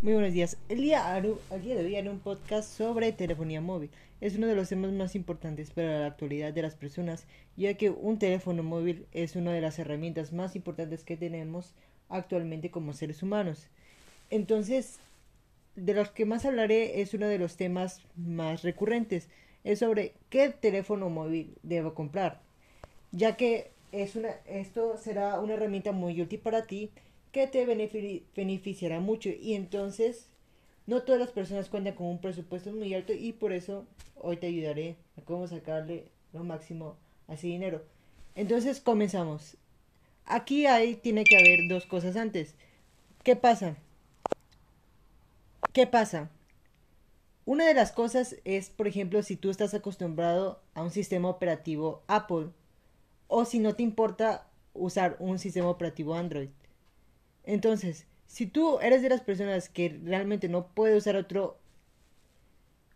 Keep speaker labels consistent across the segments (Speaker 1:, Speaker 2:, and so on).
Speaker 1: Muy buenos días. El día, el día de hoy haré un podcast sobre telefonía móvil. Es uno de los temas más importantes para la actualidad de las personas, ya que un teléfono móvil es una de las herramientas más importantes que tenemos actualmente como seres humanos. Entonces, de los que más hablaré es uno de los temas más recurrentes. Es sobre qué teléfono móvil debo comprar, ya que es una, esto será una herramienta muy útil para ti que te beneficiará mucho y entonces no todas las personas cuentan con un presupuesto muy alto y por eso hoy te ayudaré a cómo sacarle lo máximo a ese dinero. Entonces comenzamos. Aquí hay, tiene que haber dos cosas antes. ¿Qué pasa? ¿Qué pasa? Una de las cosas es, por ejemplo, si tú estás acostumbrado a un sistema operativo Apple o si no te importa usar un sistema operativo Android. Entonces, si tú eres de las personas que realmente no puede usar otro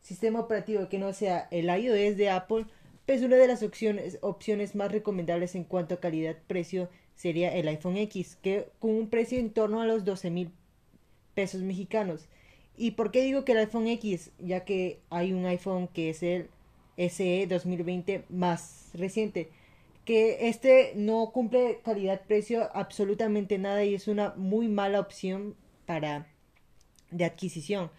Speaker 1: sistema operativo que no sea el iOS de Apple, pues una de las opciones, más recomendables en cuanto a calidad-precio sería el iPhone X, que con un precio en torno a los 12 mil pesos mexicanos. ¿Y por qué digo que el iPhone X? Ya que hay un iPhone que es el SE 2020 más reciente que este no cumple calidad-precio absolutamente nada y es una muy mala opción para de adquisición.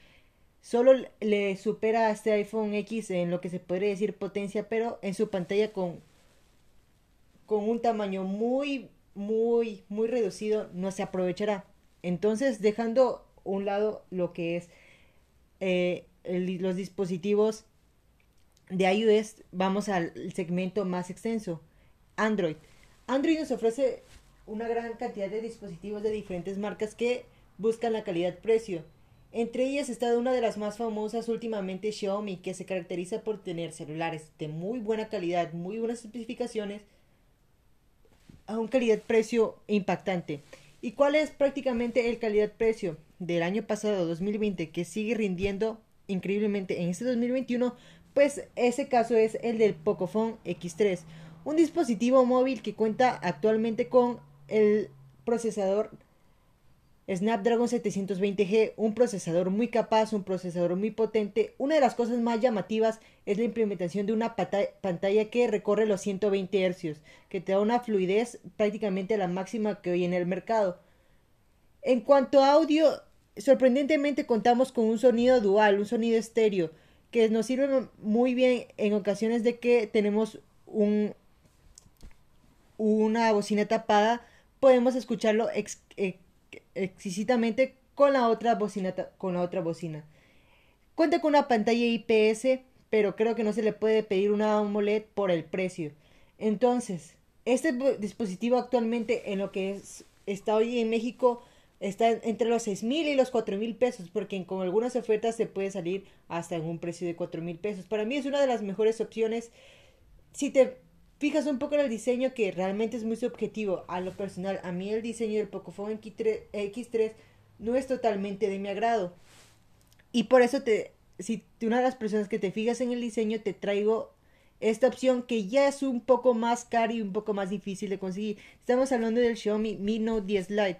Speaker 1: Solo le supera a este iPhone X en lo que se podría decir potencia, pero en su pantalla con, con un tamaño muy, muy, muy reducido no se aprovechará. Entonces, dejando un lado lo que es eh, los dispositivos de iOS, vamos al segmento más extenso Android. Android nos ofrece una gran cantidad de dispositivos de diferentes marcas que buscan la calidad-precio. Entre ellas está una de las más famosas últimamente Xiaomi, que se caracteriza por tener celulares de muy buena calidad, muy buenas especificaciones, a un calidad-precio impactante. ¿Y cuál es prácticamente el calidad-precio del año pasado, 2020, que sigue rindiendo increíblemente en este 2021? Pues ese caso es el del Pocophone X3, un dispositivo móvil que cuenta actualmente con el procesador Snapdragon 720G, un procesador muy capaz, un procesador muy potente. Una de las cosas más llamativas es la implementación de una pantalla que recorre los 120 Hz, que te da una fluidez prácticamente la máxima que hoy en el mercado. En cuanto a audio, sorprendentemente contamos con un sonido dual, un sonido estéreo, que nos sirve muy bien en ocasiones de que tenemos un una bocina tapada, podemos escucharlo exquisitamente con la otra bocina con la otra bocina. Cuenta con una pantalla IPS, pero creo que no se le puede pedir una AMOLED por el precio. Entonces, este dispositivo actualmente en lo que es, está hoy en México está entre los seis mil y los cuatro mil pesos, porque con algunas ofertas se puede salir hasta en un precio de cuatro mil pesos. Para mí es una de las mejores opciones. Si te fijas un poco en el diseño que realmente es muy subjetivo. A lo personal, a mí el diseño del Pocophone X3, no es totalmente de mi agrado. Y por eso te, si una de las personas que te fijas en el diseño, te traigo esta opción que ya es un poco más cara y un poco más difícil de conseguir. Estamos hablando del Xiaomi Mi Note 10 Lite.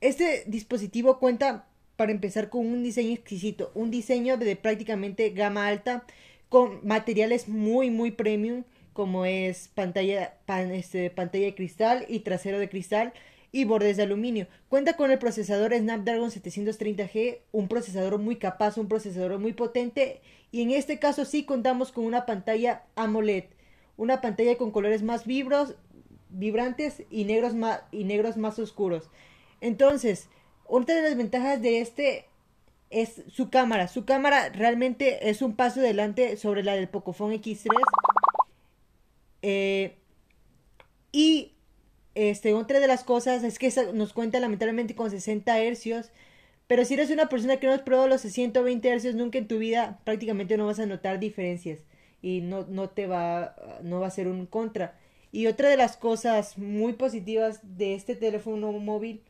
Speaker 1: Este dispositivo cuenta para empezar con un diseño exquisito, un diseño de prácticamente gama alta con materiales muy muy premium como es pantalla, este, pantalla de cristal y trasero de cristal y bordes de aluminio. Cuenta con el procesador Snapdragon 730G, un procesador muy capaz, un procesador muy potente y en este caso sí contamos con una pantalla AMOLED, una pantalla con colores más vibrantes y negros más, y negros más oscuros. Entonces, otra de las ventajas de este es su cámara. Su cámara realmente es un paso adelante sobre la del Pocophone X3 eh, y este, otra de las cosas es que nos cuenta lamentablemente con 60 hercios. Pero si eres una persona que no has probado los 120 hercios nunca en tu vida, prácticamente no vas a notar diferencias. Y no, no te va, no va a ser un contra. Y otra de las cosas muy positivas de este teléfono móvil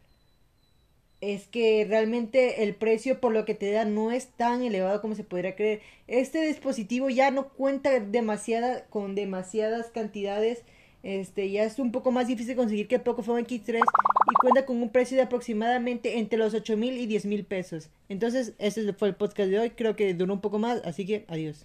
Speaker 1: es que realmente el precio por lo que te da no es tan elevado como se podría creer. Este dispositivo ya no cuenta demasiada, con demasiadas cantidades Este, ya es un poco más difícil conseguir que Pocophone X3 y cuenta con un precio de aproximadamente entre los 8 mil y 10 mil pesos. Entonces, ese fue el podcast de hoy. Creo que duró un poco más, así que adiós.